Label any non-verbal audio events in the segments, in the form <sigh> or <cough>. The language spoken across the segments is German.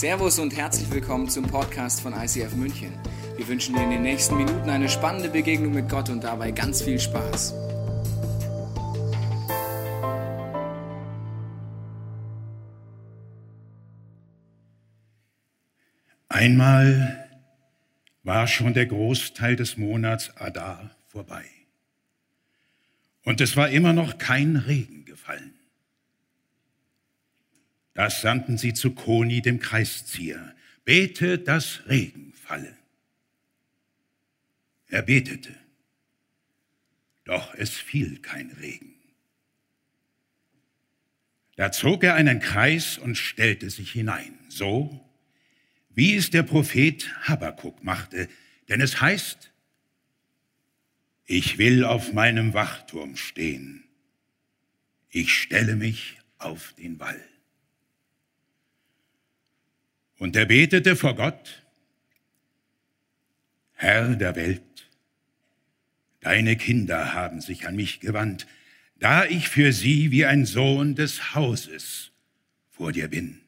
Servus und herzlich willkommen zum Podcast von ICF München. Wir wünschen dir in den nächsten Minuten eine spannende Begegnung mit Gott und dabei ganz viel Spaß. Einmal war schon der Großteil des Monats Adar vorbei. Und es war immer noch kein Regen gefallen. Das sandten sie zu Koni, dem Kreiszieher. Bete, dass Regen falle. Er betete, doch es fiel kein Regen. Da zog er einen Kreis und stellte sich hinein, so wie es der Prophet Habakuk machte, denn es heißt, ich will auf meinem Wachturm stehen, ich stelle mich auf den Wall. Und er betete vor Gott, Herr der Welt, deine Kinder haben sich an mich gewandt, da ich für sie wie ein Sohn des Hauses vor dir bin.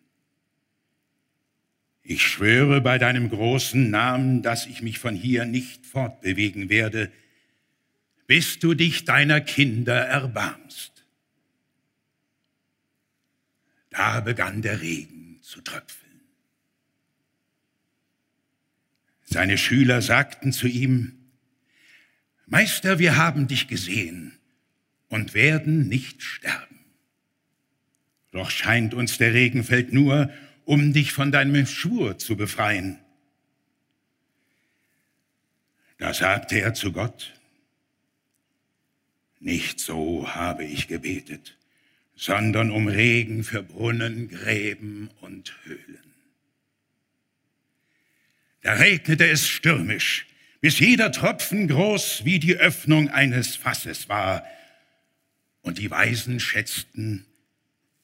Ich schwöre bei deinem großen Namen, dass ich mich von hier nicht fortbewegen werde, bis du dich deiner Kinder erbarmst. Da begann der Regen zu tröpfeln. Seine Schüler sagten zu ihm, Meister, wir haben dich gesehen und werden nicht sterben. Doch scheint uns der Regenfeld nur, um dich von deinem Schwur zu befreien. Da sagte er zu Gott, nicht so habe ich gebetet, sondern um Regen für Brunnen, Gräben und Höhlen. Da regnete es stürmisch, bis jeder Tropfen groß wie die Öffnung eines Fasses war. Und die Weisen schätzten,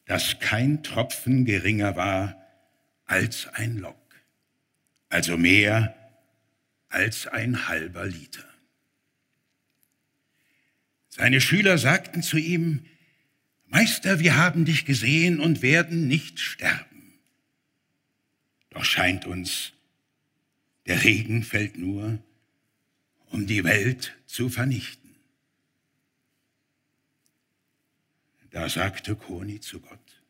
dass kein Tropfen geringer war als ein Lock, also mehr als ein halber Liter. Seine Schüler sagten zu ihm, Meister, wir haben dich gesehen und werden nicht sterben. Doch scheint uns, der Regen fällt nur, um die Welt zu vernichten. Da sagte Koni zu Gott,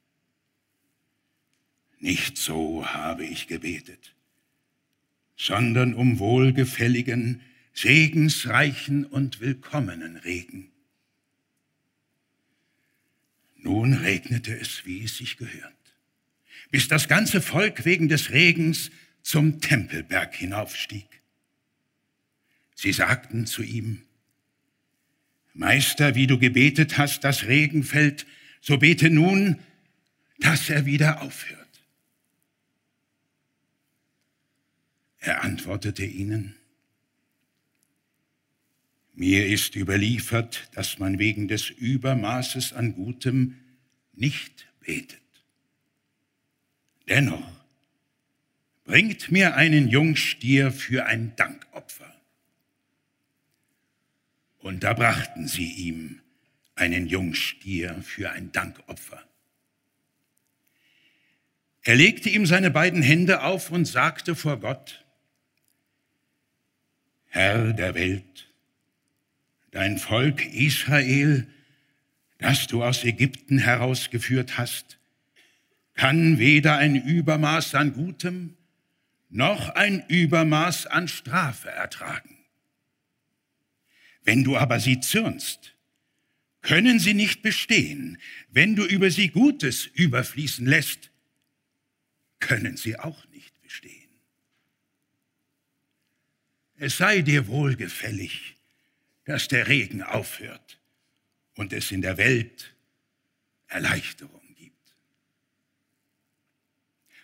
nicht so habe ich gebetet, sondern um wohlgefälligen, segensreichen und willkommenen Regen. Nun regnete es, wie es sich gehört, bis das ganze Volk wegen des Regens zum Tempelberg hinaufstieg. Sie sagten zu ihm, Meister, wie du gebetet hast, dass Regen fällt, so bete nun, dass er wieder aufhört. Er antwortete ihnen, mir ist überliefert, dass man wegen des Übermaßes an Gutem nicht betet. Dennoch bringt mir einen Jungstier für ein Dankopfer. Und da brachten sie ihm einen Jungstier für ein Dankopfer. Er legte ihm seine beiden Hände auf und sagte vor Gott, Herr der Welt, dein Volk Israel, das du aus Ägypten herausgeführt hast, kann weder ein Übermaß an Gutem noch ein Übermaß an Strafe ertragen. Wenn du aber sie zürnst, können sie nicht bestehen. Wenn du über sie Gutes überfließen lässt, können sie auch nicht bestehen. Es sei dir wohlgefällig, dass der Regen aufhört und es in der Welt Erleichterung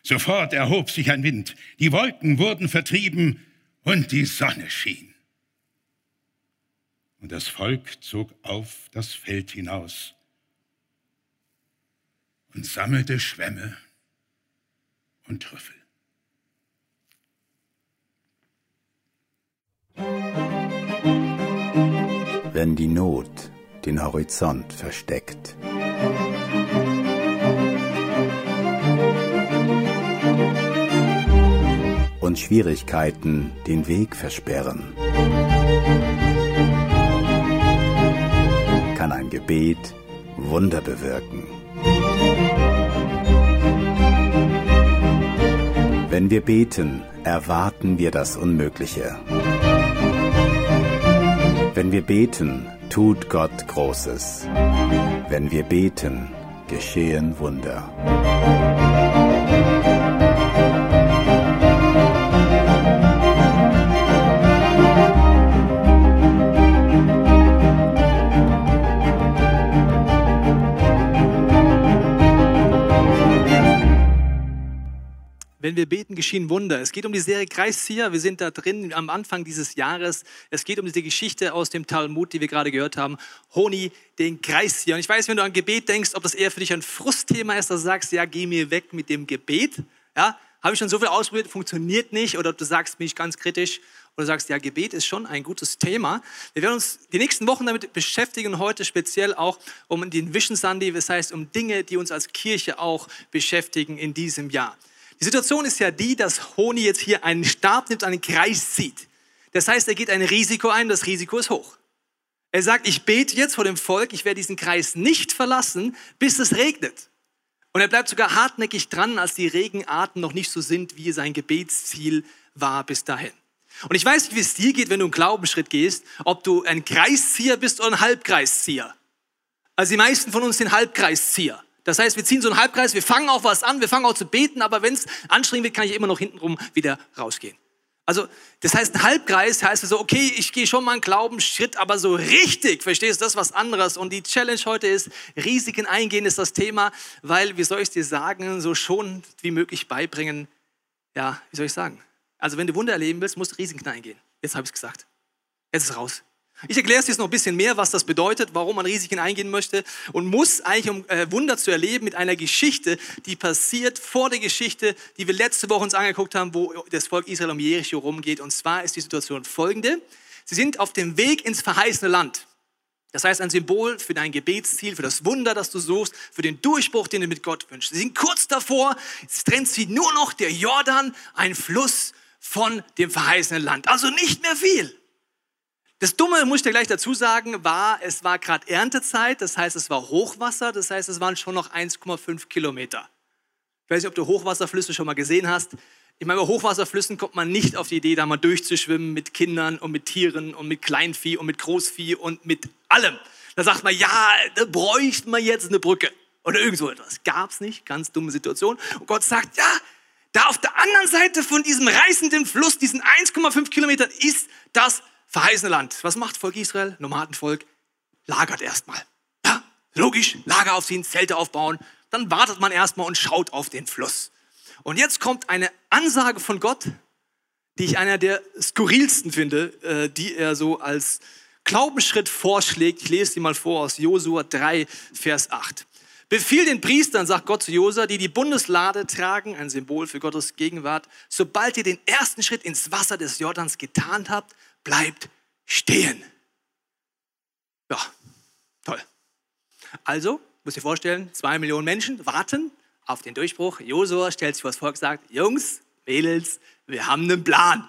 Sofort erhob sich ein Wind, die Wolken wurden vertrieben und die Sonne schien. Und das Volk zog auf das Feld hinaus und sammelte Schwämme und Trüffel. Wenn die Not den Horizont versteckt. Und Schwierigkeiten den Weg versperren. Kann ein Gebet Wunder bewirken. Wenn wir beten, erwarten wir das Unmögliche. Wenn wir beten, tut Gott Großes. Wenn wir beten, geschehen Wunder. Wenn wir beten, geschehen Wunder. Es geht um die Serie Kreiszieher. Wir sind da drin am Anfang dieses Jahres. Es geht um diese Geschichte aus dem Talmud, die wir gerade gehört haben. Honi, den Kreiszieher. Und ich weiß, wenn du an Gebet denkst, ob das eher für dich ein Frustthema ist, dass du sagst, ja, geh mir weg mit dem Gebet. Ja, habe ich schon so viel ausprobiert, funktioniert nicht. Oder du sagst, bin ich ganz kritisch. Oder sagst, ja, Gebet ist schon ein gutes Thema. Wir werden uns die nächsten Wochen damit beschäftigen, heute speziell auch um den Vision Sunday, das heißt um Dinge, die uns als Kirche auch beschäftigen in diesem Jahr. Die Situation ist ja die, dass Honi jetzt hier einen Stab nimmt, einen Kreis zieht. Das heißt, er geht ein Risiko ein, das Risiko ist hoch. Er sagt, ich bete jetzt vor dem Volk, ich werde diesen Kreis nicht verlassen, bis es regnet. Und er bleibt sogar hartnäckig dran, als die Regenarten noch nicht so sind, wie sein Gebetsziel war bis dahin. Und ich weiß nicht, wie es dir geht, wenn du einen Glaubensschritt gehst, ob du ein Kreiszieher bist oder ein Halbkreiszieher. Also die meisten von uns sind Halbkreiszieher. Das heißt, wir ziehen so einen Halbkreis, wir fangen auch was an, wir fangen auch zu beten, aber wenn es anstrengend wird, kann ich immer noch hintenrum wieder rausgehen. Also, das heißt, ein Halbkreis heißt so, okay, ich gehe schon mal einen Glaubensschritt, aber so richtig, verstehst du, das ist was anderes. Und die Challenge heute ist, Risiken eingehen ist das Thema, weil, wie soll ich dir sagen, so schon wie möglich beibringen, ja, wie soll ich sagen? Also, wenn du Wunder erleben willst, musst du Risiken eingehen. Jetzt habe ich es gesagt. Jetzt ist raus. Ich erkläre es jetzt noch ein bisschen mehr, was das bedeutet, warum man Risiken eingehen möchte und muss eigentlich, um äh, Wunder zu erleben, mit einer Geschichte, die passiert vor der Geschichte, die wir letzte Woche uns angeguckt haben, wo das Volk Israel um Jericho rumgeht. Und zwar ist die Situation folgende. Sie sind auf dem Weg ins verheißene Land. Das heißt, ein Symbol für dein Gebetsziel, für das Wunder, das du suchst, für den Durchbruch, den du mit Gott wünschst. Sie sind kurz davor, es trennt sie nur noch der Jordan, ein Fluss von dem verheißenen Land. Also nicht mehr viel. Das Dumme, muss ich dir gleich dazu sagen, war, es war gerade Erntezeit, das heißt, es war Hochwasser, das heißt, es waren schon noch 1,5 Kilometer. Ich weiß nicht, ob du Hochwasserflüsse schon mal gesehen hast. Ich meine, bei Hochwasserflüssen kommt man nicht auf die Idee, da mal durchzuschwimmen mit Kindern und mit Tieren und mit Kleinvieh und mit Großvieh und mit allem. Da sagt man, ja, da bräuchte man jetzt eine Brücke oder irgend so etwas. Gab es nicht, ganz dumme Situation. Und Gott sagt, ja, da auf der anderen Seite von diesem reißenden Fluss, diesen 1,5 Kilometern, ist das verheißene Land. Was macht Volk Israel, Nomadenvolk? Lagert erstmal. Ja, logisch, Lager aufziehen, Zelte aufbauen. Dann wartet man erstmal und schaut auf den Fluss. Und jetzt kommt eine Ansage von Gott, die ich einer der skurrilsten finde, äh, die er so als Glaubensschritt vorschlägt. Ich lese sie mal vor aus Josua 3, Vers 8. Befiehl den Priestern, sagt Gott zu Josua, die die Bundeslade tragen, ein Symbol für Gottes Gegenwart, sobald ihr den ersten Schritt ins Wasser des Jordans getan habt, bleibt stehen. Ja, toll. Also, muss dir vorstellen, zwei Millionen Menschen warten auf den Durchbruch. Josua stellt sich vor das Volk, sagt, Jungs, Mädels, wir haben einen Plan.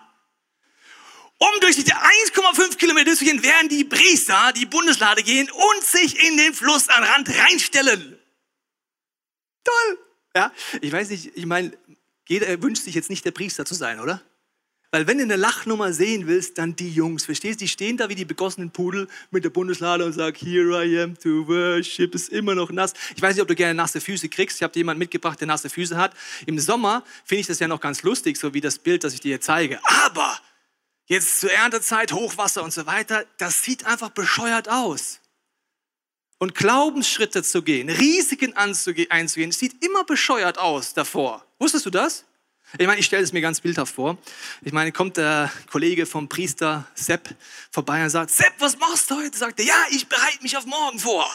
Um durch diese 1,5 Kilometer zu gehen, werden die Priester die Bundeslade gehen und sich in den Fluss an Rand reinstellen. Toll. Ja, ich weiß nicht, ich meine, jeder wünscht sich jetzt nicht der Priester zu sein, oder? Weil wenn du eine Lachnummer sehen willst, dann die Jungs, verstehst du? Die stehen da wie die begossenen Pudel mit der Bundeslade und sagen, here I am to worship, ist immer noch nass. Ich weiß nicht, ob du gerne nasse Füße kriegst. Ich habe dir jemanden mitgebracht, der nasse Füße hat. Im Sommer finde ich das ja noch ganz lustig, so wie das Bild, das ich dir zeige. Aber jetzt zur Erntezeit, Hochwasser und so weiter, das sieht einfach bescheuert aus. Und Glaubensschritte zu gehen, Risiken einzugehen, sieht immer bescheuert aus davor. Wusstest du das? Ich meine, ich stelle es mir ganz bildhaft vor. Ich meine, kommt der Kollege vom Priester Sepp vorbei und sagt, Sepp, was machst du heute? Sagt er, ja, ich bereite mich auf morgen vor.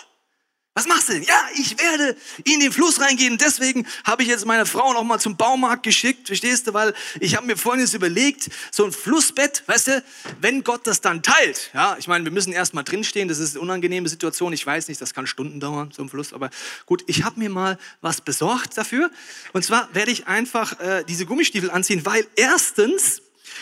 Was machst du denn? Ja, ich werde in den Fluss reingehen. Deswegen habe ich jetzt meine Frau noch mal zum Baumarkt geschickt, verstehst du? Weil ich habe mir Folgendes überlegt, so ein Flussbett, weißt du, wenn Gott das dann teilt, ja, ich meine, wir müssen erst mal drinstehen, das ist eine unangenehme Situation, ich weiß nicht, das kann Stunden dauern, so ein Fluss, aber gut, ich habe mir mal was besorgt dafür. Und zwar werde ich einfach äh, diese Gummistiefel anziehen, weil erstens,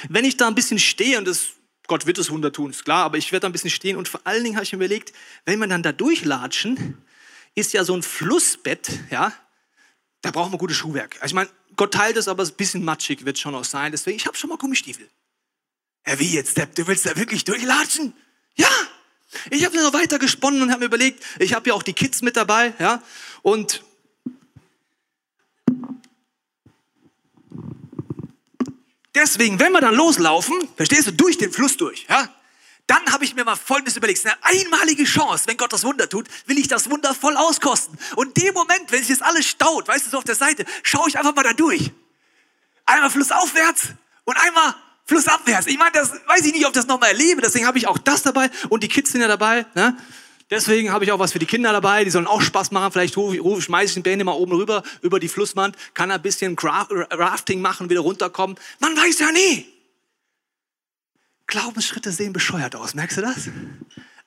wenn ich da ein bisschen stehe und das Gott wird es Wunder tun, ist klar, aber ich werde da ein bisschen stehen und vor allen Dingen habe ich mir überlegt, wenn wir dann da durchlatschen, ist ja so ein Flussbett, ja, da brauchen wir gutes Schuhwerk. Also ich meine, Gott teilt es, aber ein bisschen matschig wird schon auch sein. Deswegen, ich habe schon mal Gummistiefel. Ja, wie jetzt, Depp, du willst da wirklich durchlatschen? Ja! Ich habe noch weiter gesponnen und habe mir überlegt, ich habe ja auch die Kids mit dabei, ja, und Deswegen, wenn wir dann loslaufen, verstehst du, durch den Fluss durch, ja, dann habe ich mir mal Folgendes überlegt. Eine einmalige Chance, wenn Gott das Wunder tut, will ich das Wunder voll auskosten. Und dem Moment, wenn sich das alles staut, weißt du, so auf der Seite, schaue ich einfach mal da durch. Einmal flussaufwärts und einmal flussabwärts. Ich meine, das weiß ich nicht, ob ich das nochmal erlebe. Deswegen habe ich auch das dabei und die Kids sind ja dabei. Ne? Deswegen habe ich auch was für die Kinder dabei. Die sollen auch Spaß machen. Vielleicht rufe, schmeiße ich den Bände mal oben rüber über die Flusswand, kann ein bisschen Rafting machen, wieder runterkommen. Man weiß ja nie. Glaubensschritte sehen bescheuert aus. Merkst du das?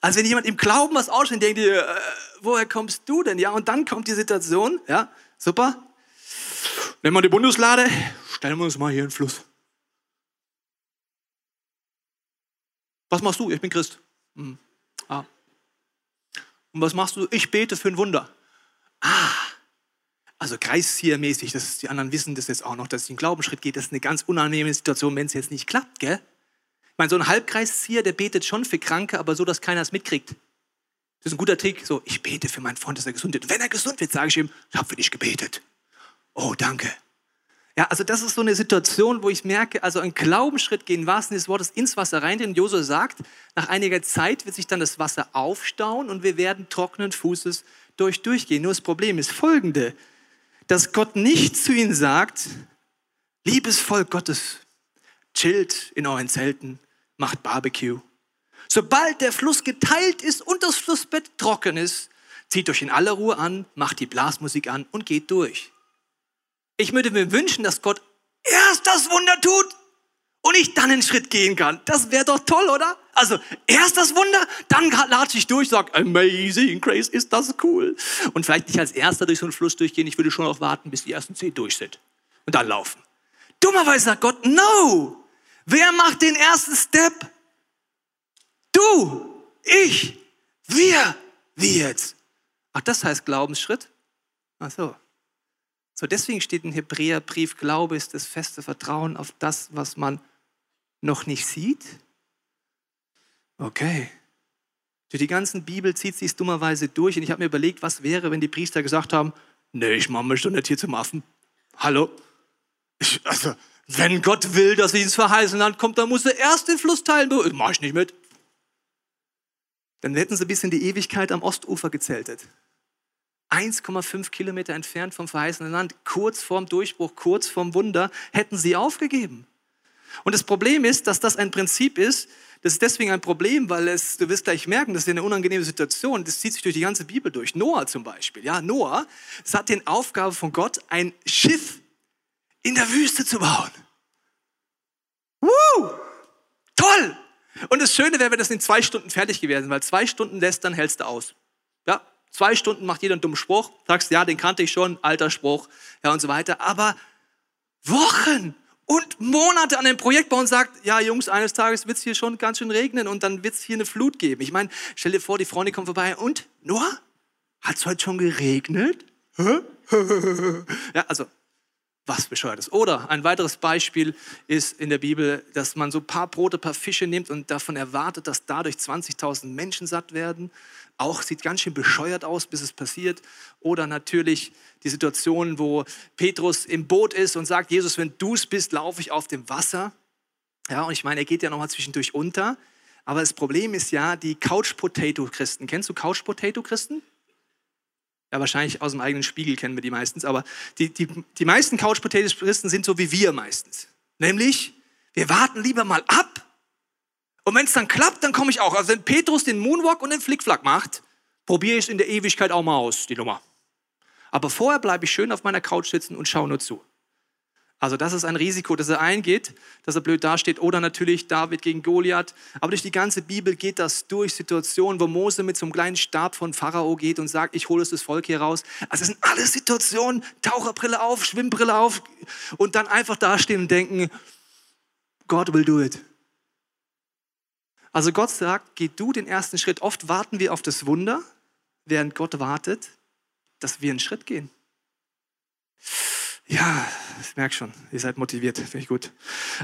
Also wenn jemand im Glauben was ausschaut, denkt ihr, äh, woher kommst du denn? Ja, und dann kommt die Situation, ja, super. Nehmen wir die Bundeslade, stellen wir uns mal hier in den Fluss. Was machst du? Ich bin Christ. Hm. Ah. Und was machst du? Ich bete für ein Wunder. Ah, also Kreisziehermäßig, das die anderen wissen das jetzt auch noch, dass es einen Glaubensschritt geht. Das ist eine ganz unangenehme Situation, wenn es jetzt nicht klappt, gell? Ich meine, so ein Halbkreiszieher, der betet schon für Kranke, aber so, dass keiner es mitkriegt. Das ist ein guter Trick. So, ich bete für meinen Freund, dass er gesund wird. Wenn er gesund wird, sage ich ihm, ich habe für dich gebetet. Oh, danke. Ja, also das ist so eine Situation, wo ich merke, also ein Glaubensschritt gehen, wahrsten des Wortes, ins Wasser rein. Denn Josua sagt, nach einiger Zeit wird sich dann das Wasser aufstauen und wir werden trockenen Fußes durch durchgehen. Nur das Problem ist folgende, dass Gott nicht zu ihnen sagt, liebes Volk Gottes, chillt in euren Zelten, macht Barbecue. Sobald der Fluss geteilt ist und das Flussbett trocken ist, zieht euch in aller Ruhe an, macht die Blasmusik an und geht durch. Ich würde mir wünschen, dass Gott erst das Wunder tut und ich dann einen Schritt gehen kann. Das wäre doch toll, oder? Also erst das Wunder, dann latsche ich durch, sag Amazing Grace, ist das cool. Und vielleicht nicht als erster durch so einen Fluss durchgehen, ich würde schon noch warten, bis die ersten zehn durch sind und dann laufen. Dummerweise sagt Gott, no. Wer macht den ersten Step? Du, ich, wir, wie jetzt? Ach, das heißt Glaubensschritt? Ach so. So, deswegen steht im Hebräerbrief, Glaube ist das feste Vertrauen auf das, was man noch nicht sieht. Okay. Die ganzen Bibel zieht sich dummerweise durch und ich habe mir überlegt, was wäre, wenn die Priester gesagt haben, nee, ich mache mich doch nicht hier zum Affen. Hallo? Ich, also, wenn Gott will, dass ich ins verheißene Land kommt, dann muss er erst den Fluss teilen. Mach ich nicht mit. Dann hätten sie bis in die Ewigkeit am Ostufer gezeltet. 1,5 Kilometer entfernt vom verheißenen Land, kurz vorm Durchbruch, kurz vorm Wunder, hätten sie aufgegeben. Und das Problem ist, dass das ein Prinzip ist, das ist deswegen ein Problem, weil es, du wirst gleich merken, das ist eine unangenehme Situation, das zieht sich durch die ganze Bibel durch. Noah zum Beispiel, ja, Noah, es hat den Aufgabe von Gott, ein Schiff in der Wüste zu bauen. Woo! Toll! Und das Schöne wäre, wenn das in zwei Stunden fertig gewesen, weil zwei Stunden lässt, dann hältst du aus. Ja, Zwei Stunden macht jeder einen dummen Spruch, sagst, ja, den kannte ich schon, alter Spruch, ja und so weiter. Aber Wochen und Monate an dem Projekt bauen und sagt, ja, Jungs, eines Tages wird es hier schon ganz schön regnen und dann wird es hier eine Flut geben. Ich meine, stell dir vor, die Freunde kommen vorbei und, Noah, hat es heute schon geregnet? <laughs> ja, also was bescheuertes. Oder ein weiteres Beispiel ist in der Bibel, dass man so ein paar Brote, ein paar Fische nimmt und davon erwartet, dass dadurch 20.000 Menschen satt werden auch sieht ganz schön bescheuert aus, bis es passiert. Oder natürlich die Situation, wo Petrus im Boot ist und sagt, Jesus, wenn du es bist, laufe ich auf dem Wasser. Ja, und ich meine, er geht ja nochmal zwischendurch unter. Aber das Problem ist ja, die Couch-Potato-Christen. Kennst du Couch-Potato-Christen? Ja, wahrscheinlich aus dem eigenen Spiegel kennen wir die meistens. Aber die, die, die meisten Couch-Potato-Christen sind so wie wir meistens. Nämlich, wir warten lieber mal ab, und wenn es dann klappt, dann komme ich auch. Also wenn Petrus den Moonwalk und den Flickflack macht, probiere ich es in der Ewigkeit auch mal aus, die Nummer. Aber vorher bleibe ich schön auf meiner Couch sitzen und schaue nur zu. Also das ist ein Risiko, dass er eingeht, dass er blöd dasteht. Oder natürlich David gegen Goliath. Aber durch die ganze Bibel geht das durch Situationen, wo Mose mit so einem kleinen Stab von Pharao geht und sagt, ich hole das Volk hier raus. Also es sind alle Situationen, Taucherbrille auf, Schwimmbrille auf und dann einfach dastehen und denken, God will do it. Also Gott sagt, geh du den ersten Schritt. Oft warten wir auf das Wunder, während Gott wartet, dass wir einen Schritt gehen. Ja, ich merke schon, ihr seid motiviert, finde ich gut.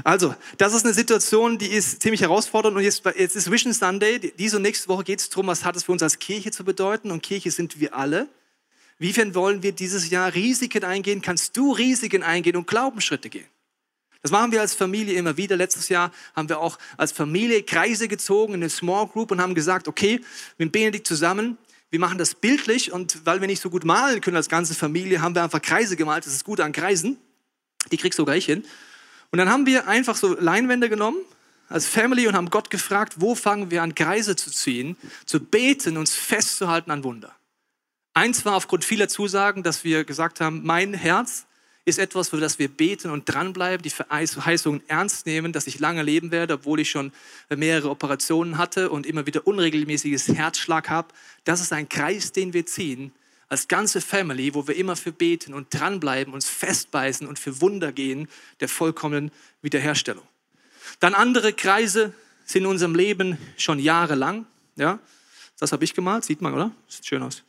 Also, das ist eine Situation, die ist ziemlich herausfordernd und jetzt, jetzt ist Vision Sunday. Diese und nächste Woche geht es darum, was hat es für uns als Kirche zu bedeuten und Kirche sind wir alle. Wiefern wollen wir dieses Jahr Risiken eingehen? Kannst du Risiken eingehen und Glaubensschritte gehen? Das machen wir als Familie immer wieder. Letztes Jahr haben wir auch als Familie Kreise gezogen in eine Small Group und haben gesagt, okay, mit Benedikt zusammen, wir machen das bildlich und weil wir nicht so gut malen können als ganze Familie, haben wir einfach Kreise gemalt. Das ist gut an Kreisen. Die kriegst du gleich hin. Und dann haben wir einfach so Leinwände genommen als Family und haben Gott gefragt, wo fangen wir an, Kreise zu ziehen, zu beten, uns festzuhalten an Wunder. Eins war aufgrund vieler Zusagen, dass wir gesagt haben, mein Herz ist etwas, für das wir beten und dranbleiben, die Verheißungen ernst nehmen, dass ich lange leben werde, obwohl ich schon mehrere Operationen hatte und immer wieder unregelmäßiges Herzschlag habe. Das ist ein Kreis, den wir ziehen als ganze Family, wo wir immer für beten und dranbleiben, uns festbeißen und für Wunder gehen der vollkommenen Wiederherstellung. Dann andere Kreise sind in unserem Leben schon jahrelang. Ja, das habe ich gemalt, sieht man, oder? Sieht schön aus.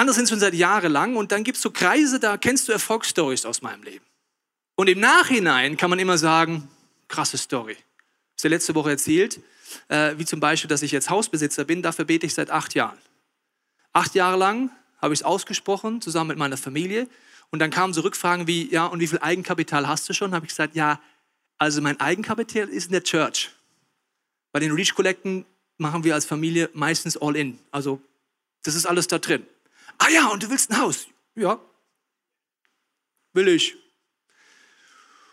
Andere sind schon seit Jahren lang und dann gibt es so Kreise, da kennst du Erfolgsstories aus meinem Leben. Und im Nachhinein kann man immer sagen, krasse Story. Ich habe letzte Woche erzählt, äh, wie zum Beispiel, dass ich jetzt Hausbesitzer bin, dafür bete ich seit acht Jahren. Acht Jahre lang habe ich es ausgesprochen, zusammen mit meiner Familie. Und dann kamen so Rückfragen wie, ja, und wie viel Eigenkapital hast du schon? Habe ich gesagt, ja, also mein Eigenkapital ist in der Church. Bei den Reach Collecten machen wir als Familie meistens all in. Also das ist alles da drin. Ah ja, und du willst ein Haus? Ja. Will ich.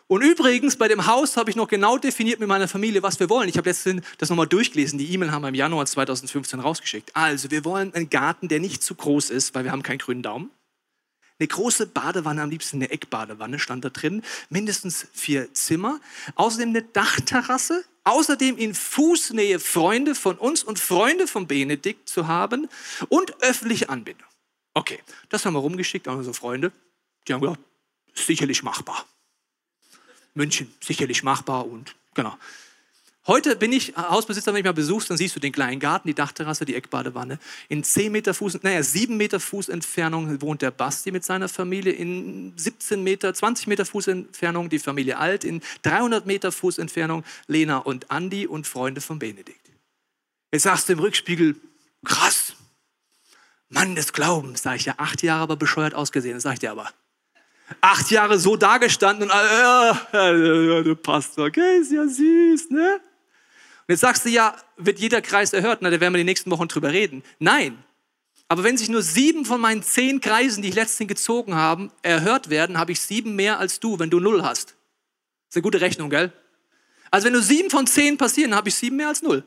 Und übrigens, bei dem Haus habe ich noch genau definiert mit meiner Familie, was wir wollen. Ich habe letztens das nochmal durchgelesen. Die E-Mail haben wir im Januar 2015 rausgeschickt. Also, wir wollen einen Garten, der nicht zu groß ist, weil wir haben keinen grünen Daumen. Eine große Badewanne, am liebsten eine Eckbadewanne, stand da drin. Mindestens vier Zimmer. Außerdem eine Dachterrasse. Außerdem in Fußnähe Freunde von uns und Freunde von Benedikt zu haben. Und öffentliche Anbindung. Okay, das haben wir rumgeschickt an unsere Freunde. Die haben gesagt, sicherlich machbar. München, sicherlich machbar und genau. Heute bin ich Hausbesitzer, wenn ich mal besuchst, dann siehst du den kleinen Garten, die Dachterrasse, die Eckbadewanne. In 10 Meter Fuß, naja, 7 Meter Fußentfernung wohnt der Basti mit seiner Familie. In 17 Meter, 20 Meter Fußentfernung die Familie Alt. In 300 Meter Fußentfernung Lena und Andi und Freunde von Benedikt. Jetzt sagst du im Rückspiegel, krass, Mann des Glaubens, sage ich ja, acht Jahre aber bescheuert ausgesehen, das sage ich dir aber. Acht Jahre so dagestanden und äh, äh, Pastor, okay, ist ja süß, ne? Und jetzt sagst du ja, wird jeder Kreis erhört, na, da werden wir die nächsten Wochen drüber reden. Nein. Aber wenn sich nur sieben von meinen zehn Kreisen, die ich letztens gezogen habe, erhört werden, habe ich sieben mehr als du, wenn du null hast. Das ist eine gute Rechnung, gell? Also wenn nur sieben von zehn passieren, habe ich sieben mehr als null.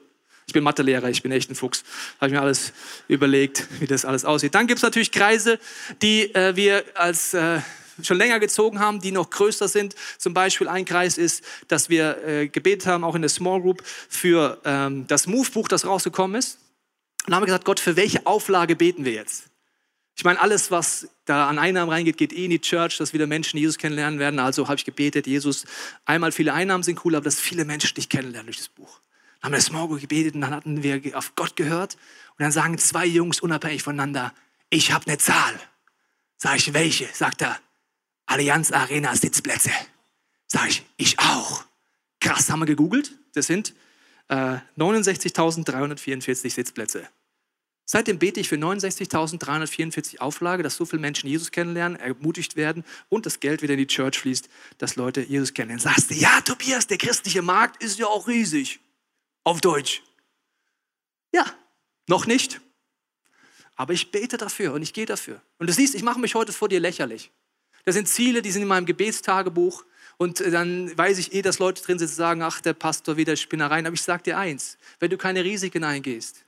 Ich bin Mathelehrer, ich bin echt ein Fuchs. Habe ich mir alles überlegt, wie das alles aussieht. Dann gibt es natürlich Kreise, die äh, wir als äh, schon länger gezogen haben, die noch größer sind. Zum Beispiel ein Kreis ist, dass wir äh, gebetet haben, auch in der Small Group, für ähm, das Move-Buch, das rausgekommen ist. Und dann haben gesagt, Gott, für welche Auflage beten wir jetzt? Ich meine, alles, was da an Einnahmen reingeht, geht eh in die Church, dass wieder Menschen Jesus kennenlernen werden. Also habe ich gebetet, Jesus, einmal viele Einnahmen sind cool, aber dass viele Menschen dich kennenlernen durch das Buch. Haben wir das Morgen gebetet und dann hatten wir auf Gott gehört. Und dann sagen zwei Jungs unabhängig voneinander, ich habe eine Zahl. Sag ich, welche? Sagt er, Allianz Arena Sitzplätze. Sag ich, ich auch. Krass, haben wir gegoogelt. Das sind äh, 69.344 Sitzplätze. Seitdem bete ich für 69.344 Auflage, dass so viele Menschen Jesus kennenlernen, ermutigt werden und das Geld wieder in die Church fließt, dass Leute Jesus kennenlernen. Sagst du, ja, Tobias, der christliche Markt ist ja auch riesig. Auf Deutsch. Ja, noch nicht. Aber ich bete dafür und ich gehe dafür. Und du siehst, ich mache mich heute vor dir lächerlich. Das sind Ziele, die sind in meinem Gebetstagebuch. Und dann weiß ich eh, dass Leute drin sitzen und sagen, ach, der Pastor wieder Spinnereien. Aber ich sage dir eins, wenn du keine Risiken eingehst,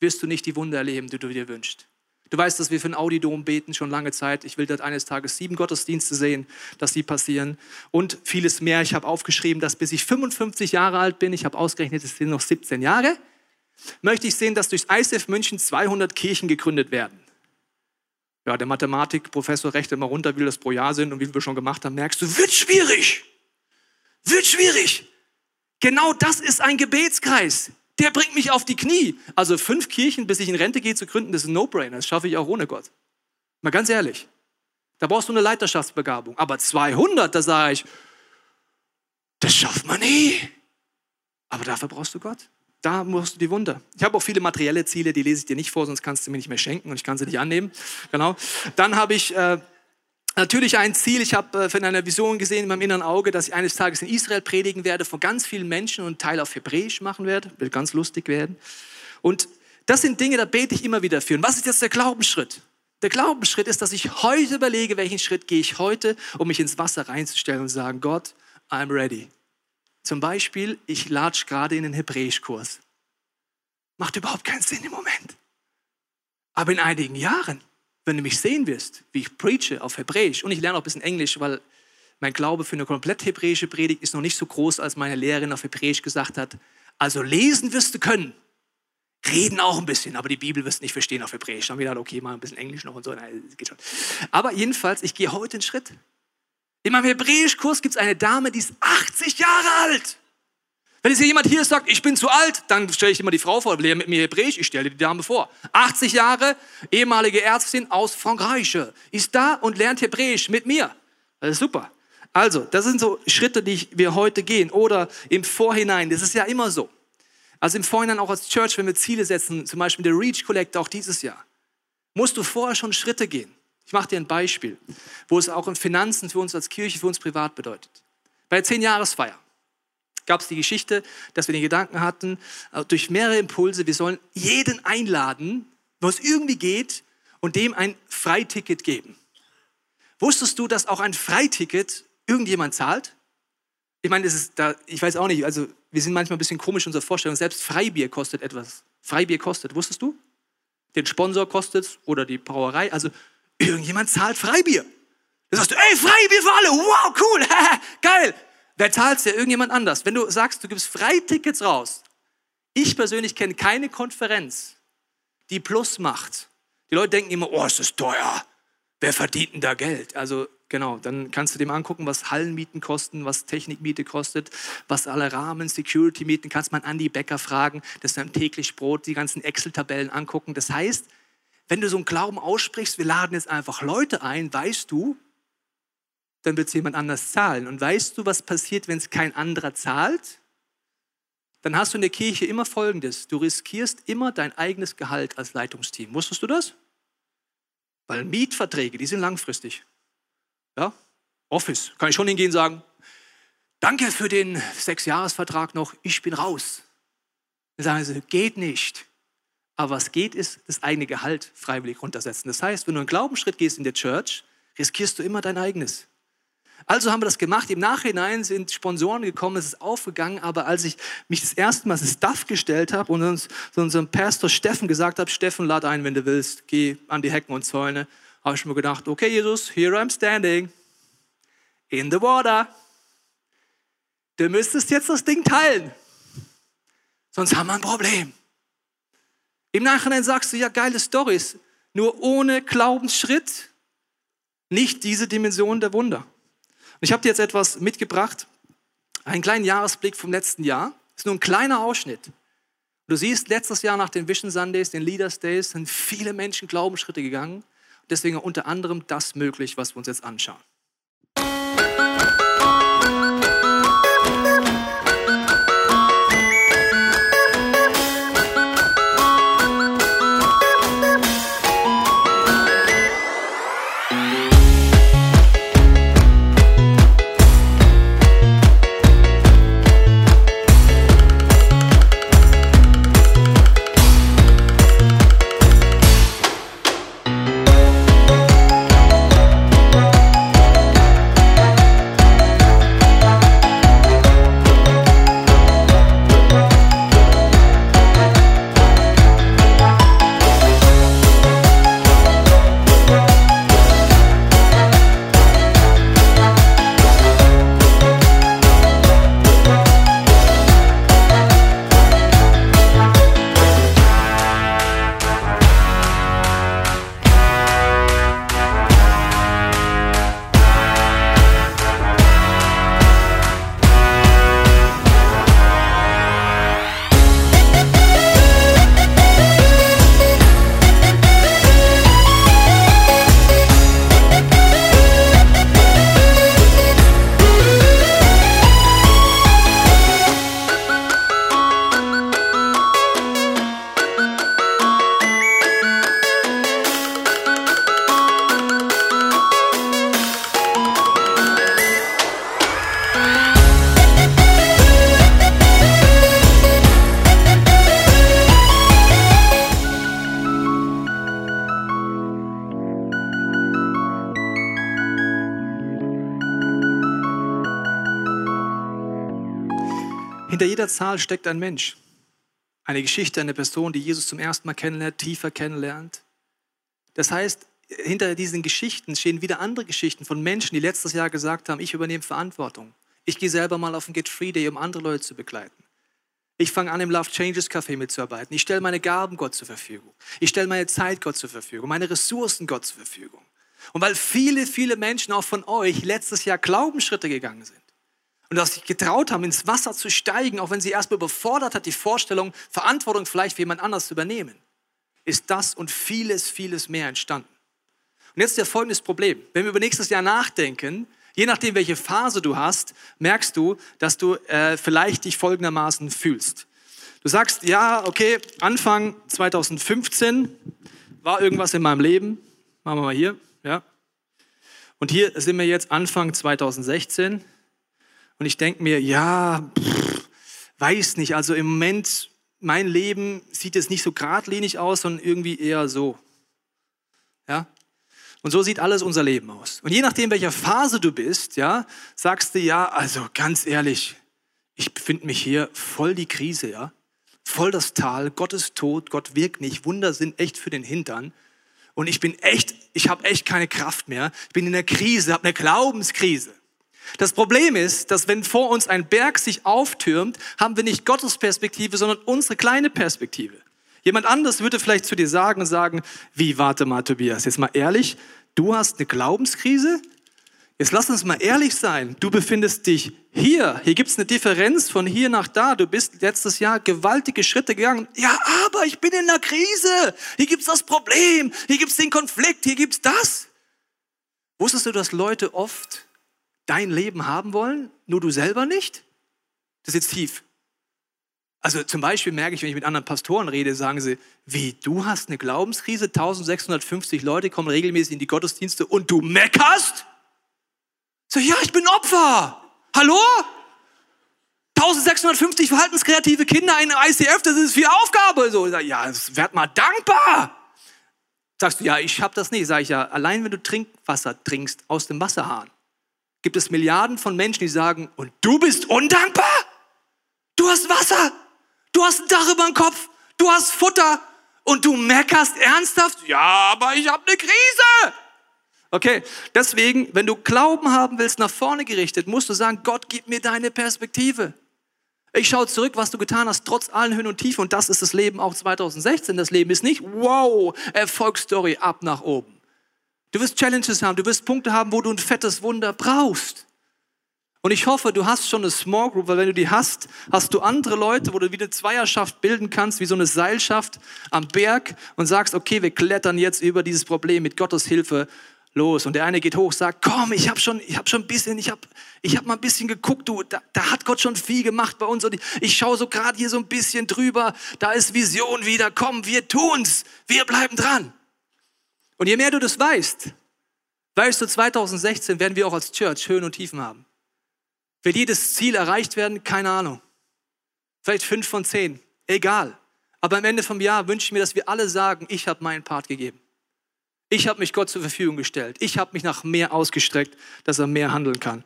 wirst du nicht die Wunder erleben, die du dir wünschst. Du weißt, dass wir für ein Audidom beten schon lange Zeit. Ich will dort eines Tages sieben Gottesdienste sehen, dass sie passieren und vieles mehr. Ich habe aufgeschrieben, dass bis ich 55 Jahre alt bin, ich habe ausgerechnet, es sind noch 17 Jahre, möchte ich sehen, dass durchs ICF München 200 Kirchen gegründet werden. Ja, der Mathematikprofessor rechnet mal runter, wie viel das pro Jahr sind und wie wir schon gemacht haben. Merkst du, wird schwierig. Wird schwierig. Genau das ist ein Gebetskreis der bringt mich auf die Knie. Also fünf Kirchen, bis ich in Rente gehe, zu gründen, das ist ein No-Brainer. Das schaffe ich auch ohne Gott. Mal ganz ehrlich. Da brauchst du eine Leiterschaftsbegabung. Aber 200, da sage ich, das schafft man nie. Aber dafür brauchst du Gott. Da musst du die Wunder. Ich habe auch viele materielle Ziele, die lese ich dir nicht vor, sonst kannst du mir nicht mehr schenken und ich kann sie nicht annehmen. Genau. Dann habe ich äh, Natürlich ein Ziel, ich habe äh, von einer Vision gesehen in meinem inneren Auge, dass ich eines Tages in Israel predigen werde, vor ganz vielen Menschen und Teil auf Hebräisch machen werde, wird ganz lustig werden. Und das sind Dinge, da bete ich immer wieder für. Und was ist jetzt der Glaubensschritt? Der Glaubensschritt ist, dass ich heute überlege, welchen Schritt gehe ich heute, um mich ins Wasser reinzustellen und sagen, Gott, I'm ready. Zum Beispiel, ich latsch gerade in den Hebräischkurs. Macht überhaupt keinen Sinn im Moment. Aber in einigen Jahren wenn du mich sehen wirst, wie ich preache auf Hebräisch und ich lerne auch ein bisschen Englisch, weil mein Glaube für eine komplett hebräische Predigt ist noch nicht so groß, als meine Lehrerin auf Hebräisch gesagt hat. Also lesen wirst du können, reden auch ein bisschen, aber die Bibel wirst du nicht verstehen auf Hebräisch. Dann haben wir gedacht, okay, mal ein bisschen Englisch noch und so. Nein, geht schon. Aber jedenfalls, ich gehe heute einen Schritt. In meinem Hebräischkurs gibt es eine Dame, die ist 80 Jahre alt. Wenn jetzt jemand hier sagt, ich bin zu alt, dann stelle ich immer die Frau vor, lehre mit mir Hebräisch, ich stelle die Dame vor. 80 Jahre, ehemalige Ärztin aus Frankreich, ist da und lernt Hebräisch mit mir. Das ist super. Also, das sind so Schritte, die wir heute gehen. Oder im Vorhinein, das ist ja immer so. Also im Vorhinein auch als Church, wenn wir Ziele setzen, zum Beispiel der Reach Collect auch dieses Jahr, musst du vorher schon Schritte gehen. Ich mache dir ein Beispiel, wo es auch in Finanzen für uns als Kirche, für uns privat bedeutet. Bei der 10-Jahresfeier gab es die Geschichte, dass wir den Gedanken hatten, äh, durch mehrere Impulse, wir sollen jeden einladen, wo es irgendwie geht, und dem ein Freiticket geben. Wusstest du, dass auch ein Freiticket irgendjemand zahlt? Ich meine, das ist da, ich weiß auch nicht, also wir sind manchmal ein bisschen komisch in unserer Vorstellung. Selbst Freibier kostet etwas. Freibier kostet, wusstest du? Den Sponsor kostet es oder die Brauerei. Also irgendjemand zahlt Freibier. Da sagst du, ey, Freibier für alle, wow, cool, <laughs> geil. Wer zahlt es ja? Irgendjemand anders. Wenn du sagst, du gibst Freitickets raus. Ich persönlich kenne keine Konferenz, die Plus macht. Die Leute denken immer, oh, ist das teuer. Wer verdient denn da Geld? Also genau, dann kannst du dem angucken, was Hallenmieten kosten, was Technikmiete kostet, was alle Rahmen, Security-Mieten, kannst man Andy Becker fragen, das ist dann täglich Brot, die ganzen Excel-Tabellen angucken. Das heißt, wenn du so einen Glauben aussprichst, wir laden jetzt einfach Leute ein, weißt du, dann wird es jemand anders zahlen. Und weißt du, was passiert, wenn es kein anderer zahlt? Dann hast du in der Kirche immer Folgendes. Du riskierst immer dein eigenes Gehalt als Leitungsteam. Wusstest du das? Weil Mietverträge, die sind langfristig. Ja? Office. Kann ich schon hingehen und sagen, danke für den Sechsjahresvertrag noch, ich bin raus. Dann sagen sie, geht nicht. Aber was geht, ist das eigene Gehalt freiwillig runtersetzen. Das heißt, wenn du einen Glaubensschritt gehst in der Church, riskierst du immer dein eigenes. Also haben wir das gemacht. Im Nachhinein sind Sponsoren gekommen, es ist aufgegangen. Aber als ich mich das erste Mal ins Staff gestellt habe und uns, unserem Pastor Steffen gesagt habe, Steffen, lad ein, wenn du willst, geh an die Hecken und Zäune, habe ich mir gedacht, okay Jesus, here I'm standing, in the water. Du müsstest jetzt das Ding teilen, sonst haben wir ein Problem. Im Nachhinein sagst du, ja, geile Stories, nur ohne Glaubensschritt nicht diese Dimension der Wunder. Ich habe dir jetzt etwas mitgebracht, einen kleinen Jahresblick vom letzten Jahr. Ist nur ein kleiner Ausschnitt. Du siehst, letztes Jahr nach den Vision Sundays, den Leaders Days, sind viele Menschen Glaubensschritte gegangen. Deswegen unter anderem das möglich, was wir uns jetzt anschauen. Hinter jeder Zahl steckt ein Mensch. Eine Geschichte, eine Person, die Jesus zum ersten Mal kennenlernt, tiefer kennenlernt. Das heißt, hinter diesen Geschichten stehen wieder andere Geschichten von Menschen, die letztes Jahr gesagt haben, ich übernehme Verantwortung. Ich gehe selber mal auf den Get Free Day, um andere Leute zu begleiten. Ich fange an, im Love Changes Café mitzuarbeiten. Ich stelle meine Gaben Gott zur Verfügung. Ich stelle meine Zeit Gott zur Verfügung, meine Ressourcen Gott zur Verfügung. Und weil viele, viele Menschen auch von euch letztes Jahr Glaubensschritte gegangen sind und dass sich getraut haben, ins Wasser zu steigen, auch wenn sie erstmal überfordert hat, die Vorstellung, Verantwortung vielleicht für jemand anders zu übernehmen, ist das und vieles, vieles mehr entstanden. Und jetzt ist ja folgendes Problem. Wenn wir über nächstes Jahr nachdenken, je nachdem, welche Phase du hast, merkst du, dass du äh, vielleicht dich folgendermaßen fühlst. Du sagst, ja, okay, Anfang 2015 war irgendwas in meinem Leben. Machen wir mal hier, ja. Und hier sind wir jetzt Anfang 2016. Und ich denke mir, ja, pff, weiß nicht, also im Moment, mein Leben sieht jetzt nicht so geradlinig aus, sondern irgendwie eher so. Ja, und so sieht alles unser Leben aus. Und je nachdem, welcher Phase du bist, ja, sagst du ja, also ganz ehrlich, ich befinde mich hier voll die Krise, ja. Voll das Tal, Gott ist tot, Gott wirkt nicht, Wunder sind echt für den Hintern. Und ich bin echt, ich habe echt keine Kraft mehr. Ich bin in der Krise, habe eine Glaubenskrise. Das Problem ist, dass wenn vor uns ein Berg sich auftürmt, haben wir nicht Gottes Perspektive, sondern unsere kleine Perspektive. Jemand anders würde vielleicht zu dir sagen und sagen, wie, warte mal, Tobias, jetzt mal ehrlich, du hast eine Glaubenskrise? Jetzt lass uns mal ehrlich sein. Du befindest dich hier. Hier gibt es eine Differenz von hier nach da. Du bist letztes Jahr gewaltige Schritte gegangen. Ja, aber ich bin in einer Krise. Hier gibt es das Problem. Hier gibt es den Konflikt. Hier gibt es das. Wusstest du, dass Leute oft dein Leben haben wollen, nur du selber nicht? Das ist jetzt tief. Also zum Beispiel merke ich, wenn ich mit anderen Pastoren rede, sagen sie, wie, du hast eine Glaubenskrise, 1650 Leute kommen regelmäßig in die Gottesdienste und du meckerst? So, ja, ich bin Opfer. Hallo? 1650 verhaltenskreative Kinder in ICF, das ist viel Aufgabe. So, ja, werd mal dankbar. Sagst du, ja, ich habe das nicht. Sag ich ja, allein wenn du Trinkwasser trinkst aus dem Wasserhahn, gibt es Milliarden von Menschen, die sagen, und du bist undankbar? Du hast Wasser. Du hast ein Dach über dem Kopf, du hast Futter und du meckerst ernsthaft? Ja, aber ich habe eine Krise. Okay, deswegen, wenn du Glauben haben willst, nach vorne gerichtet, musst du sagen, Gott, gib mir deine Perspektive. Ich schaue zurück, was du getan hast, trotz allen Höhen und Tiefen. Und das ist das Leben auch 2016. Das Leben ist nicht, wow, Erfolgsstory ab nach oben. Du wirst Challenges haben, du wirst Punkte haben, wo du ein fettes Wunder brauchst. Und ich hoffe, du hast schon eine Small Group, weil wenn du die hast, hast du andere Leute, wo du wieder eine Zweierschaft bilden kannst, wie so eine Seilschaft am Berg und sagst, okay, wir klettern jetzt über dieses Problem mit Gottes Hilfe los. Und der eine geht hoch, sagt, komm, ich habe schon, ich habe schon ein bisschen, ich habe, ich habe mal ein bisschen geguckt, du, da, da hat Gott schon viel gemacht bei uns und ich, ich schaue so gerade hier so ein bisschen drüber. Da ist Vision wieder, komm, wir tun's, wir bleiben dran. Und je mehr du das weißt, weißt du, 2016 werden wir auch als Church Höhen und Tiefen haben. Wird jedes Ziel erreicht werden? Keine Ahnung. Vielleicht fünf von zehn. Egal. Aber am Ende vom Jahr wünsche ich mir, dass wir alle sagen, ich habe meinen Part gegeben. Ich habe mich Gott zur Verfügung gestellt. Ich habe mich nach mehr ausgestreckt, dass er mehr handeln kann.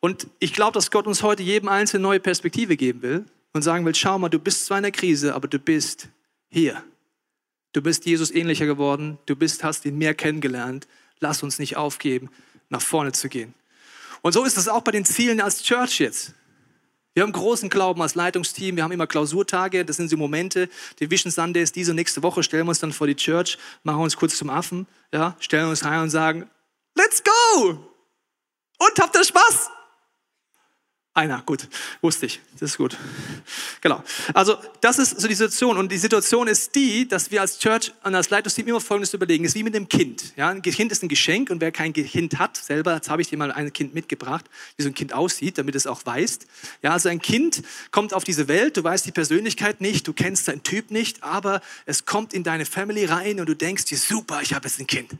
Und ich glaube, dass Gott uns heute jedem Einzelnen neue Perspektive geben will und sagen will, schau mal, du bist zwar in der Krise, aber du bist hier. Du bist Jesus ähnlicher geworden. Du bist, hast ihn mehr kennengelernt. Lass uns nicht aufgeben, nach vorne zu gehen. Und so ist es auch bei den Zielen als Church jetzt. Wir haben großen Glauben als Leitungsteam, wir haben immer Klausurtage, das sind so Momente, die Vision Sundays, diese nächste Woche stellen wir uns dann vor die Church, machen uns kurz zum Affen, ja, stellen uns rein und sagen, let's go! Und habt ihr Spaß? Einer, gut, wusste ich, das ist gut. Genau. Also, das ist so die Situation. Und die Situation ist die, dass wir als Church und als Leitungsteam immer Folgendes überlegen. Es ist wie mit dem Kind. Ja, ein Kind ist ein Geschenk und wer kein Kind hat, selber, jetzt habe ich dir mal ein Kind mitgebracht, wie so ein Kind aussieht, damit es auch weiß. Ja, also ein Kind kommt auf diese Welt, du weißt die Persönlichkeit nicht, du kennst seinen Typ nicht, aber es kommt in deine Family rein und du denkst dir, super, ich habe jetzt ein Kind.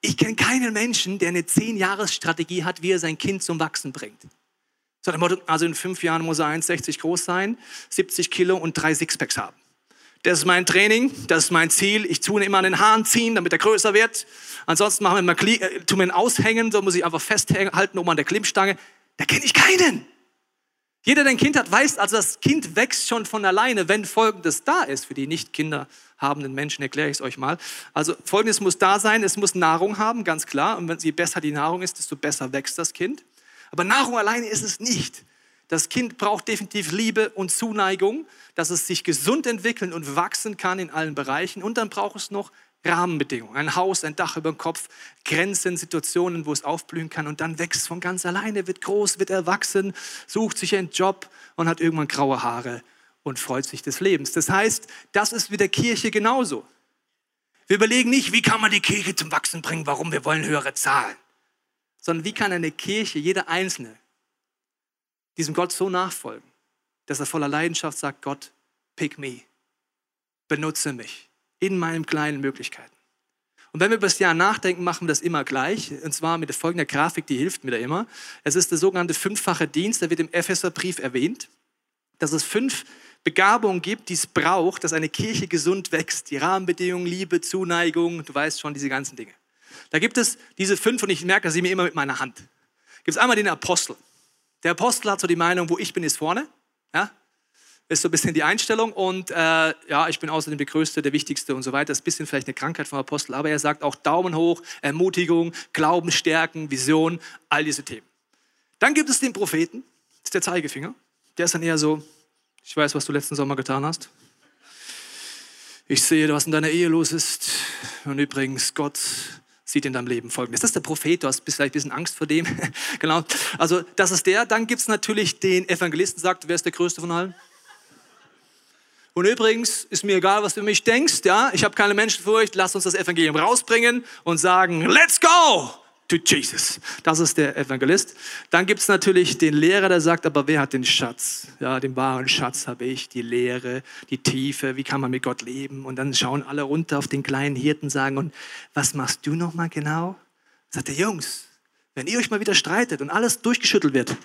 Ich kenne keinen Menschen, der eine 10-Jahres-Strategie hat, wie er sein Kind zum Wachsen bringt. So dem Motto, also in fünf Jahren muss er 1,60 groß sein, 70 Kilo und drei Sixpacks haben. Das ist mein Training, das ist mein Ziel. Ich tue ihn immer an den Haaren ziehen, damit er größer wird. Ansonsten machen wir mal, äh, tun wir ihn aushängen, so muss ich einfach festhalten oben an der Klimmstange. Da kenne ich keinen. Jeder, der ein Kind hat, weiß, also das Kind wächst schon von alleine, wenn Folgendes da ist. Für die nicht Kinder habenden Menschen erkläre ich es euch mal. Also Folgendes muss da sein, es muss Nahrung haben, ganz klar. Und je besser die Nahrung ist, desto besser wächst das Kind. Aber Nahrung alleine ist es nicht. Das Kind braucht definitiv Liebe und Zuneigung, dass es sich gesund entwickeln und wachsen kann in allen Bereichen. Und dann braucht es noch Rahmenbedingungen, ein Haus, ein Dach über dem Kopf, Grenzen, Situationen, wo es aufblühen kann und dann wächst von ganz alleine, wird groß, wird erwachsen, sucht sich einen Job und hat irgendwann graue Haare und freut sich des Lebens. Das heißt, das ist mit der Kirche genauso. Wir überlegen nicht, wie kann man die Kirche zum Wachsen bringen, warum wir wollen höhere Zahlen, sondern wie kann eine Kirche, jeder Einzelne, diesem Gott so nachfolgen, dass er voller Leidenschaft sagt, Gott, pick me, benutze mich in meinen kleinen Möglichkeiten. Und wenn wir über das Jahr nachdenken, machen wir das immer gleich. Und zwar mit der folgenden Grafik, die hilft mir da immer. Es ist der sogenannte fünffache Dienst, der wird im Epheserbrief erwähnt, dass es fünf Begabungen gibt, die es braucht, dass eine Kirche gesund wächst. Die Rahmenbedingungen, Liebe, Zuneigung, du weißt schon, diese ganzen Dinge. Da gibt es diese fünf und ich merke sie mir immer mit meiner Hand. Gibt es einmal den Apostel. Der Apostel hat so die Meinung, wo ich bin, ist vorne. Ja? ist so ein bisschen die Einstellung. Und äh, ja, ich bin außerdem der Größte, der Wichtigste und so weiter. Ist ein bisschen vielleicht eine Krankheit vom Apostel, aber er sagt auch Daumen hoch, Ermutigung, Glauben stärken, Vision, all diese Themen. Dann gibt es den Propheten, das ist der Zeigefinger. Der ist dann eher so, ich weiß, was du letzten Sommer getan hast. Ich sehe, was in deiner Ehe los ist. Und übrigens, Gott sieht in deinem Leben folgendes. Das ist der Prophet, du hast vielleicht ein bisschen Angst vor dem. <laughs> genau. Also, das ist der. Dann gibt es natürlich den Evangelisten, sagt, wer ist der Größte von allen? Und übrigens ist mir egal, was du mich denkst, ja, ich habe keine Menschenfurcht, lass uns das Evangelium rausbringen und sagen, let's go to Jesus. Das ist der Evangelist. Dann gibt es natürlich den Lehrer, der sagt, aber wer hat den Schatz? Ja, den wahren Schatz habe ich, die Lehre, die Tiefe, wie kann man mit Gott leben? Und dann schauen alle runter auf den kleinen Hirten, sagen, und was machst du nochmal genau? Sagt der Jungs, wenn ihr euch mal wieder streitet und alles durchgeschüttelt wird,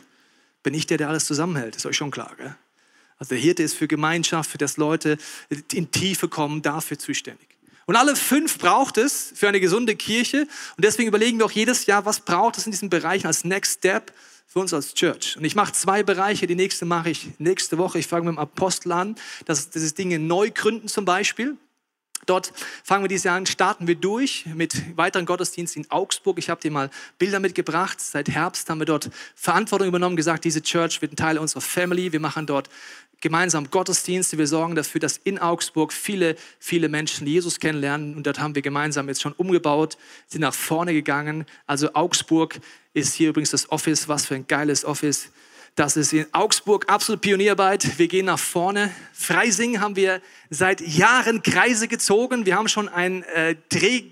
bin ich der, der alles zusammenhält. Ist euch schon klar, gell? Also der Hirte ist für Gemeinschaft, für das Leute in Tiefe kommen, dafür zuständig. Und alle fünf braucht es für eine gesunde Kirche. Und deswegen überlegen wir auch jedes Jahr, was braucht es in diesen Bereichen als Next Step für uns als Church. Und ich mache zwei Bereiche. Die nächste mache ich nächste Woche. Ich fange mit dem Apostel an. Das, das ist Dinge neu gründen zum Beispiel. Dort fangen wir dieses Jahr an, starten wir durch mit weiteren Gottesdiensten in Augsburg. Ich habe dir mal Bilder mitgebracht. Seit Herbst haben wir dort Verantwortung übernommen, gesagt, diese Church wird ein Teil unserer Family. Wir machen dort gemeinsam Gottesdienste. Wir sorgen dafür, dass in Augsburg viele, viele Menschen Jesus kennenlernen. Und dort haben wir gemeinsam jetzt schon umgebaut, sind nach vorne gegangen. Also Augsburg ist hier übrigens das Office. Was für ein geiles Office. Das ist in Augsburg absolut Pionierarbeit. Wir gehen nach vorne. Freising haben wir seit Jahren Kreise gezogen. Wir haben schon einen äh, Dreh,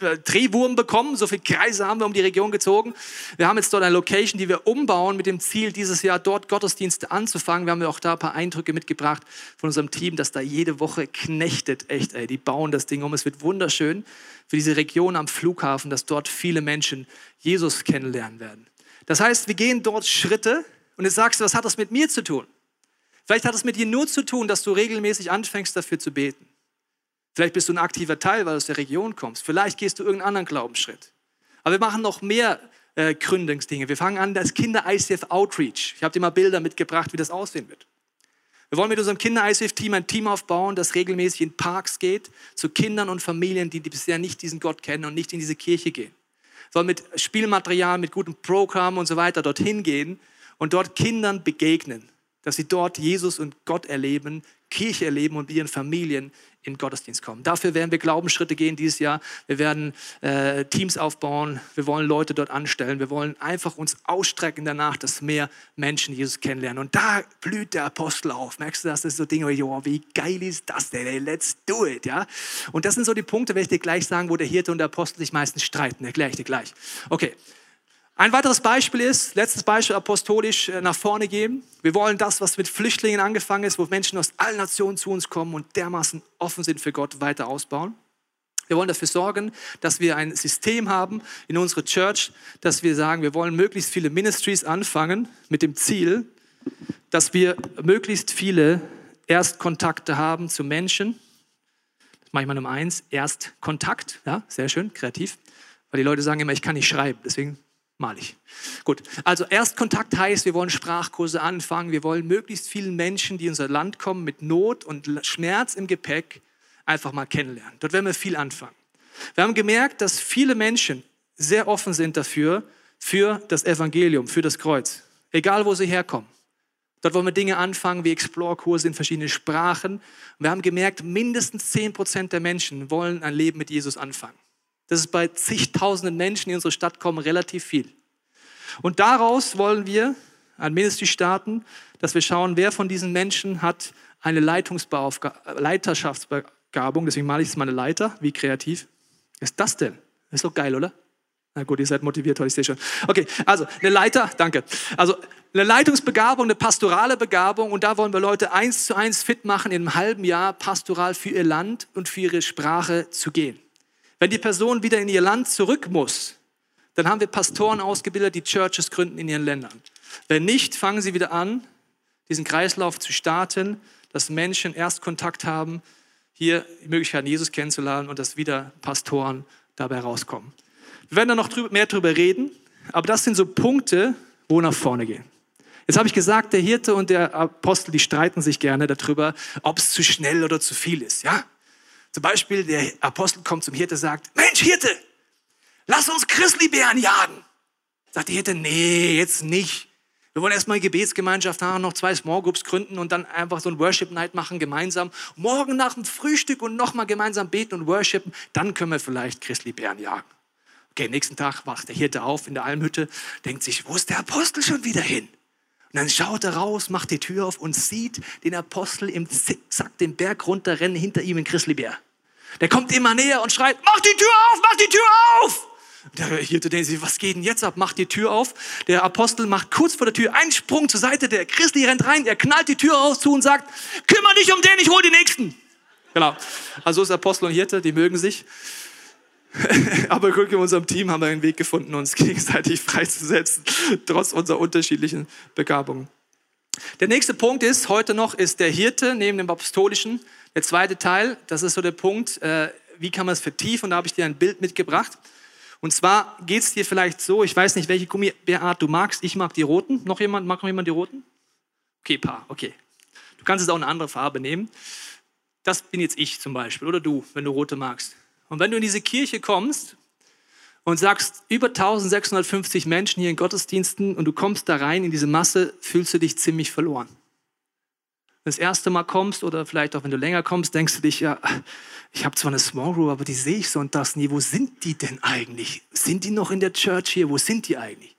äh, Drehwurm bekommen. So viele Kreise haben wir um die Region gezogen. Wir haben jetzt dort eine Location, die wir umbauen mit dem Ziel, dieses Jahr dort Gottesdienste anzufangen. Wir haben auch da ein paar Eindrücke mitgebracht von unserem Team, das da jede Woche knechtet. Echt, ey, die bauen das Ding um. Es wird wunderschön für diese Region am Flughafen, dass dort viele Menschen Jesus kennenlernen werden. Das heißt, wir gehen dort Schritte und jetzt sagst du, was hat das mit mir zu tun? Vielleicht hat es mit dir nur zu tun, dass du regelmäßig anfängst dafür zu beten. Vielleicht bist du ein aktiver Teil, weil du aus der Region kommst. Vielleicht gehst du irgendeinen anderen Glaubensschritt. Aber wir machen noch mehr äh, Gründungsdinge. Wir fangen an, das Kinder-ICF Outreach. Ich habe dir mal Bilder mitgebracht, wie das aussehen wird. Wir wollen mit unserem Kinder-ICF-Team ein Team aufbauen, das regelmäßig in Parks geht, zu Kindern und Familien, die, die bisher nicht diesen Gott kennen und nicht in diese Kirche gehen. Wir wollen mit Spielmaterial, mit gutem Programm und so weiter dorthin gehen und dort Kindern begegnen, dass sie dort Jesus und Gott erleben, Kirche erleben und mit ihren Familien in Gottesdienst kommen. Dafür werden wir Glaubensschritte gehen dieses Jahr. Wir werden äh, Teams aufbauen. Wir wollen Leute dort anstellen. Wir wollen einfach uns ausstrecken danach, dass mehr Menschen Jesus kennenlernen. Und da blüht der Apostel auf. Merkst du das? Das ist so Dinge, oh, wie geil ist das denn? Ey, let's do it. Ja? Und das sind so die Punkte, werde ich dir gleich sagen, wo der Hirte und der Apostel sich meistens streiten. Erkläre ich dir gleich. Okay. Ein weiteres Beispiel ist, letztes Beispiel apostolisch äh, nach vorne gehen. Wir wollen das, was mit Flüchtlingen angefangen ist, wo Menschen aus allen Nationen zu uns kommen und dermaßen offen sind für Gott, weiter ausbauen. Wir wollen dafür sorgen, dass wir ein System haben in unserer Church, dass wir sagen, wir wollen möglichst viele Ministries anfangen mit dem Ziel, dass wir möglichst viele Erstkontakte haben zu Menschen. Das mache ich mal Nummer eins, Erstkontakt, ja, sehr schön, kreativ. Weil die Leute sagen immer, ich kann nicht schreiben, deswegen Malig. Gut, also Erstkontakt heißt, wir wollen Sprachkurse anfangen, wir wollen möglichst vielen Menschen, die in unser Land kommen, mit Not und Schmerz im Gepäck, einfach mal kennenlernen. Dort werden wir viel anfangen. Wir haben gemerkt, dass viele Menschen sehr offen sind dafür, für das Evangelium, für das Kreuz. Egal, wo sie herkommen. Dort wollen wir Dinge anfangen wie Explore-Kurse in verschiedenen Sprachen. Wir haben gemerkt, mindestens 10 Prozent der Menschen wollen ein Leben mit Jesus anfangen. Das ist bei zigtausenden Menschen, die in unsere Stadt kommen, relativ viel. Und daraus wollen wir ein Ministry starten, dass wir schauen, wer von diesen Menschen hat eine Leiterschaftsbegabung. Deswegen male ich es mal eine Leiter. Wie kreativ ist das denn? Ist doch geil, oder? Na gut, ihr seid motiviert heute, ich sehe schon. Okay, also eine Leiter, danke. Also eine Leitungsbegabung, eine pastorale Begabung und da wollen wir Leute eins zu eins fit machen, in einem halben Jahr pastoral für ihr Land und für ihre Sprache zu gehen. Wenn die Person wieder in ihr Land zurück muss, dann haben wir Pastoren ausgebildet, die Churches gründen in ihren Ländern. Wenn nicht, fangen sie wieder an, diesen Kreislauf zu starten, dass Menschen erst Kontakt haben, hier die Möglichkeit, Jesus kennenzulernen und dass wieder Pastoren dabei rauskommen. Wir werden da noch mehr drüber reden, aber das sind so Punkte, wo nach vorne gehen. Jetzt habe ich gesagt, der Hirte und der Apostel, die streiten sich gerne darüber, ob es zu schnell oder zu viel ist. Ja, zum Beispiel der Apostel kommt zum Hirte und sagt, Mensch Hirte, lass uns Christlibären jagen. Sagt der Hirte, nee, jetzt nicht. Wir wollen erstmal eine Gebetsgemeinschaft haben, noch zwei Small Groups gründen und dann einfach so ein Worship Night machen gemeinsam. Morgen nach dem Frühstück und nochmal gemeinsam beten und worshipen. Dann können wir vielleicht Christlibären jagen. Okay, nächsten Tag wacht der Hirte auf in der Almhütte, denkt sich, wo ist der Apostel schon wieder hin? Und dann schaut er raus, macht die Tür auf und sieht den Apostel im Zickzack den Berg runterrennen, hinter ihm in Chrislibär. Der kommt immer näher und schreit, mach die Tür auf, mach die Tür auf! Der Hirte denkt sich, was geht denn jetzt ab? Macht die Tür auf. Der Apostel macht kurz vor der Tür einen Sprung zur Seite. Der Christi rennt rein, er knallt die Tür raus zu und sagt, kümmere dich um den, ich hol die Nächsten. Genau. Also ist Apostel und Hirte, die mögen sich. <laughs> Aber Glück in unserem Team haben wir einen Weg gefunden, uns gegenseitig <laughs> freizusetzen, trotz unserer unterschiedlichen Begabungen. Der nächste Punkt ist, heute noch ist der Hirte neben dem Apostolischen. Der zweite Teil, das ist so der Punkt, äh, wie kann man es vertiefen? Und da habe ich dir ein Bild mitgebracht. Und zwar geht es dir vielleicht so, ich weiß nicht, welche Gummibärart du magst. Ich mag die roten. Noch jemand? Mag noch jemand die roten? Okay, paar, okay. Du kannst es auch eine andere Farbe nehmen. Das bin jetzt ich zum Beispiel oder du, wenn du rote magst. Und wenn du in diese Kirche kommst und sagst, über 1650 Menschen hier in Gottesdiensten und du kommst da rein in diese Masse, fühlst du dich ziemlich verloren. Das erste Mal kommst oder vielleicht auch wenn du länger kommst, denkst du dich, ja, ich habe zwar eine Small Group, aber die sehe ich so und das nie. Wo sind die denn eigentlich? Sind die noch in der Church hier? Wo sind die eigentlich?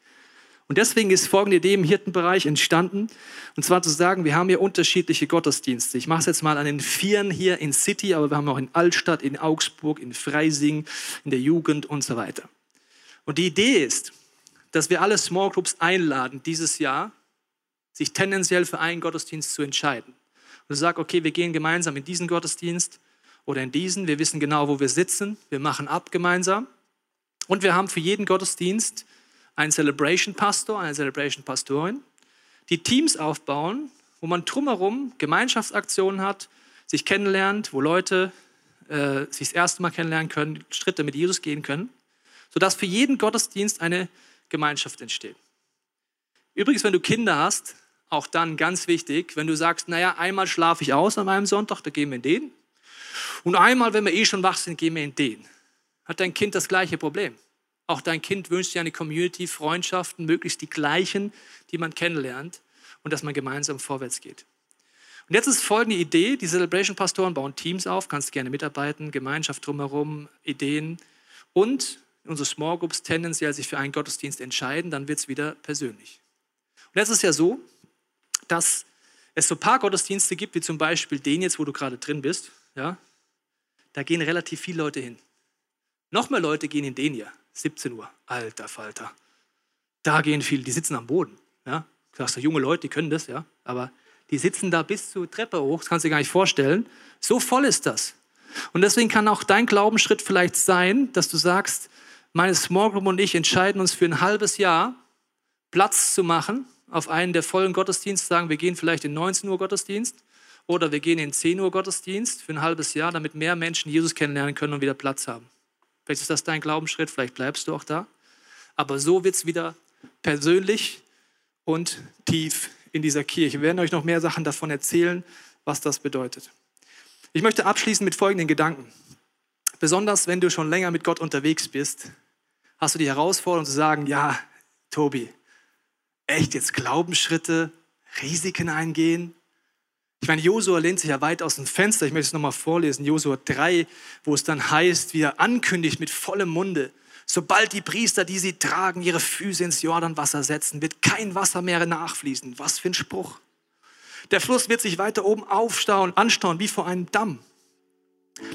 Und deswegen ist folgende Idee im Hirtenbereich entstanden. Und zwar zu sagen, wir haben hier unterschiedliche Gottesdienste. Ich mache es jetzt mal an den Vieren hier in City, aber wir haben auch in Altstadt, in Augsburg, in Freising, in der Jugend und so weiter. Und die Idee ist, dass wir alle Small Groups einladen, dieses Jahr sich tendenziell für einen Gottesdienst zu entscheiden. Und sagst, okay, wir gehen gemeinsam in diesen Gottesdienst oder in diesen. Wir wissen genau, wo wir sitzen. Wir machen ab gemeinsam. Und wir haben für jeden Gottesdienst einen Celebration Pastor, eine Celebration Pastorin, die Teams aufbauen, wo man drumherum Gemeinschaftsaktionen hat, sich kennenlernt, wo Leute äh, sich das erste Mal kennenlernen können, Schritte mit Jesus gehen können, sodass für jeden Gottesdienst eine Gemeinschaft entsteht. Übrigens, wenn du Kinder hast, auch dann ganz wichtig, wenn du sagst, naja, einmal schlafe ich aus an meinem Sonntag, da gehen wir in den. Und einmal, wenn wir eh schon wach sind, gehen wir in den. Hat dein Kind das gleiche Problem? Auch dein Kind wünscht dir eine Community, Freundschaften, möglichst die gleichen, die man kennenlernt und dass man gemeinsam vorwärts geht. Und jetzt ist folgende Idee: Die Celebration-Pastoren bauen Teams auf, kannst gerne mitarbeiten, Gemeinschaft drumherum, Ideen und unsere Small Groups tendenziell sich für einen Gottesdienst entscheiden, dann wird es wieder persönlich. Und jetzt ist ja so, dass es so ein paar Gottesdienste gibt, wie zum Beispiel den jetzt, wo du gerade drin bist. Ja, da gehen relativ viele Leute hin. Noch mehr Leute gehen in den hier. 17 Uhr, alter Falter. Da gehen viele, die sitzen am Boden. Ja? Du sagst, junge Leute, die können das, ja. Aber die sitzen da bis zur Treppe hoch, das kannst du dir gar nicht vorstellen. So voll ist das. Und deswegen kann auch dein Glaubensschritt vielleicht sein, dass du sagst, meine Small Group und ich entscheiden uns für ein halbes Jahr Platz zu machen auf einen der vollen Gottesdienste, sagen, wir gehen vielleicht in 19 Uhr Gottesdienst oder wir gehen in 10 Uhr Gottesdienst für ein halbes Jahr, damit mehr Menschen Jesus kennenlernen können und wieder Platz haben. Vielleicht ist das dein Glaubensschritt, vielleicht bleibst du auch da. Aber so wird es wieder persönlich und tief in dieser Kirche. Wir werden euch noch mehr Sachen davon erzählen, was das bedeutet. Ich möchte abschließen mit folgenden Gedanken. Besonders wenn du schon länger mit Gott unterwegs bist, hast du die Herausforderung zu sagen, ja, Tobi, echt jetzt Glaubensschritte, Risiken eingehen? Ich meine, Josua lehnt sich ja weit aus dem Fenster. Ich möchte es nochmal vorlesen. Josua 3, wo es dann heißt, wie er ankündigt mit vollem Munde, sobald die Priester, die sie tragen, ihre Füße ins Jordanwasser setzen, wird kein Wasser mehr nachfließen. Was für ein Spruch. Der Fluss wird sich weiter oben aufstauen, anstauen wie vor einem Damm.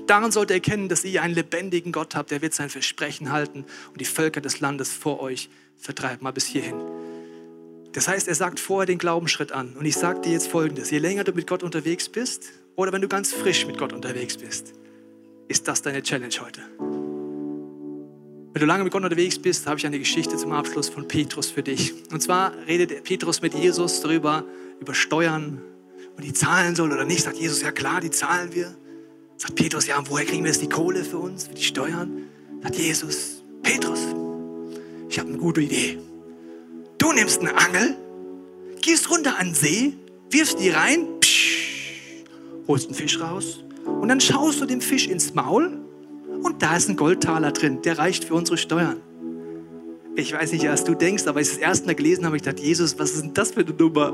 Daran sollt ihr erkennen, dass ihr einen lebendigen Gott habt, der wird sein Versprechen halten und die Völker des Landes vor euch vertreiben. Mal bis hierhin. Das heißt, er sagt vorher den Glaubensschritt an. Und ich sage dir jetzt Folgendes. Je länger du mit Gott unterwegs bist oder wenn du ganz frisch mit Gott unterwegs bist, ist das deine Challenge heute. Wenn du lange mit Gott unterwegs bist, habe ich eine Geschichte zum Abschluss von Petrus für dich. Und zwar redet Petrus mit Jesus darüber, über Steuern und die zahlen soll oder nicht. Sagt Jesus, ja klar, die zahlen wir. Sagt Petrus, ja, woher kriegen wir jetzt die Kohle für uns, für die Steuern? Sagt Jesus, Petrus, ich habe eine gute Idee. Du nimmst eine Angel, gehst runter an den See, wirfst die rein, psch, holst einen Fisch raus und dann schaust du dem Fisch ins Maul und da ist ein Goldtaler drin, der reicht für unsere Steuern. Ich weiß nicht, was du denkst, aber als ich das erste Mal gelesen habe, ich gedacht, Jesus, was ist denn das für eine Nummer?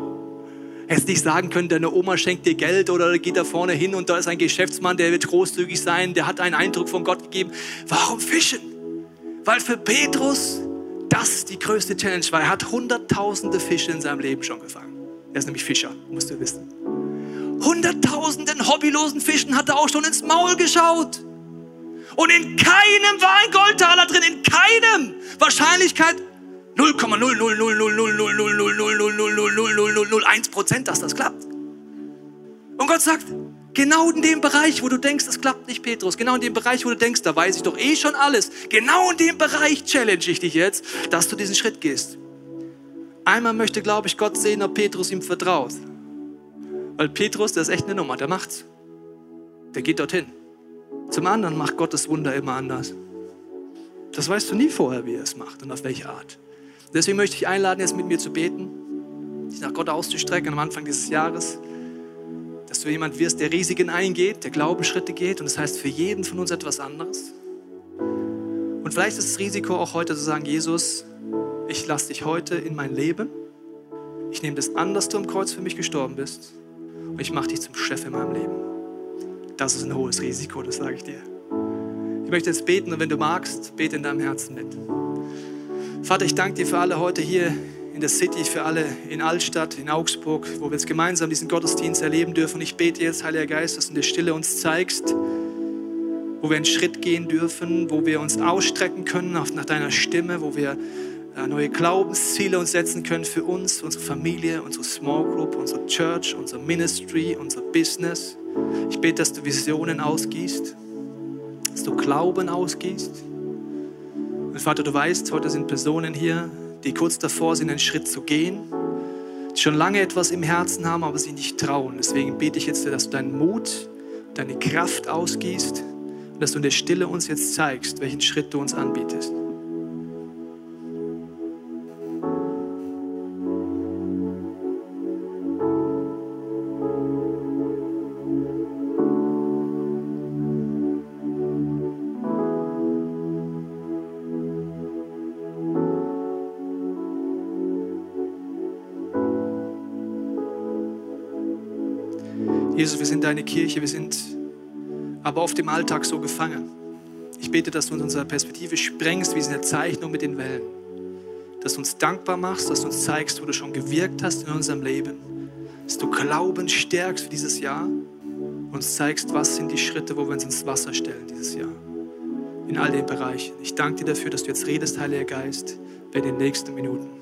Hättest nicht sagen können, deine Oma schenkt dir Geld oder geht da vorne hin und da ist ein Geschäftsmann, der wird großzügig sein, der hat einen Eindruck von Gott gegeben. Warum fischen? Weil für Petrus das die größte Challenge war. Er hat hunderttausende Fische in seinem Leben schon gefangen. Er ist nämlich Fischer, musst du wissen. Hunderttausenden hobbylosen Fischen hat er auch schon ins Maul geschaut. Und in keinem war ein Goldtaler drin, in keinem. Wahrscheinlichkeit 0,0000000000001 Prozent, dass das klappt. Und Gott sagt, genau in dem Bereich, wo du denkst, es klappt nicht, Petrus, genau in dem Bereich, wo du denkst, da weiß ich doch eh schon alles, genau in dem Bereich challenge ich dich jetzt, dass du diesen Schritt gehst. Einmal möchte, glaube ich, Gott sehen, ob Petrus ihm vertraut. Weil Petrus, der ist echt eine Nummer, der macht's. Der geht dorthin. Zum anderen macht Gottes Wunder immer anders. Das weißt du nie vorher, wie er es macht und auf welche Art. Deswegen möchte ich einladen, jetzt mit mir zu beten, dich nach Gott auszustrecken am Anfang dieses Jahres, dass du jemand wirst, der Risiken eingeht, der Glaubensschritte geht und das heißt für jeden von uns etwas anderes. Und vielleicht ist das Risiko auch heute zu sagen, Jesus, ich lasse dich heute in mein Leben. Ich nehme das an, dass du am Kreuz für mich gestorben bist und ich mache dich zum Chef in meinem Leben. Das ist ein hohes Risiko, das sage ich dir. Ich möchte jetzt beten und wenn du magst, bete in deinem Herzen mit. Vater, ich danke dir für alle heute hier der City, für alle in Altstadt, in Augsburg, wo wir jetzt gemeinsam diesen Gottesdienst erleben dürfen. Ich bete jetzt, Heiliger Geist, dass du in der Stille uns zeigst, wo wir einen Schritt gehen dürfen, wo wir uns ausstrecken können nach deiner Stimme, wo wir äh, neue Glaubensziele uns setzen können für uns, unsere Familie, unsere Small Group, unsere Church, unser Ministry, unser Business. Ich bete, dass du Visionen ausgießt, dass du Glauben ausgießt und Vater, du weißt, heute sind Personen hier, die kurz davor sind, einen Schritt zu gehen, die schon lange etwas im Herzen haben, aber sie nicht trauen. Deswegen bete ich jetzt, dass du deinen Mut, deine Kraft ausgießt und dass du in der Stille uns jetzt zeigst, welchen Schritt du uns anbietest. Jesus, wir sind deine Kirche, wir sind aber oft im Alltag so gefangen. Ich bete, dass du uns unsere Perspektive sprengst, wie in der Zeichnung mit den Wellen. Dass du uns dankbar machst, dass du uns zeigst, wo du schon gewirkt hast in unserem Leben. Dass du Glauben stärkst für dieses Jahr und uns zeigst, was sind die Schritte, wo wir uns ins Wasser stellen dieses Jahr. In all den Bereichen. Ich danke dir dafür, dass du jetzt redest, Heiliger Geist, bei den nächsten Minuten.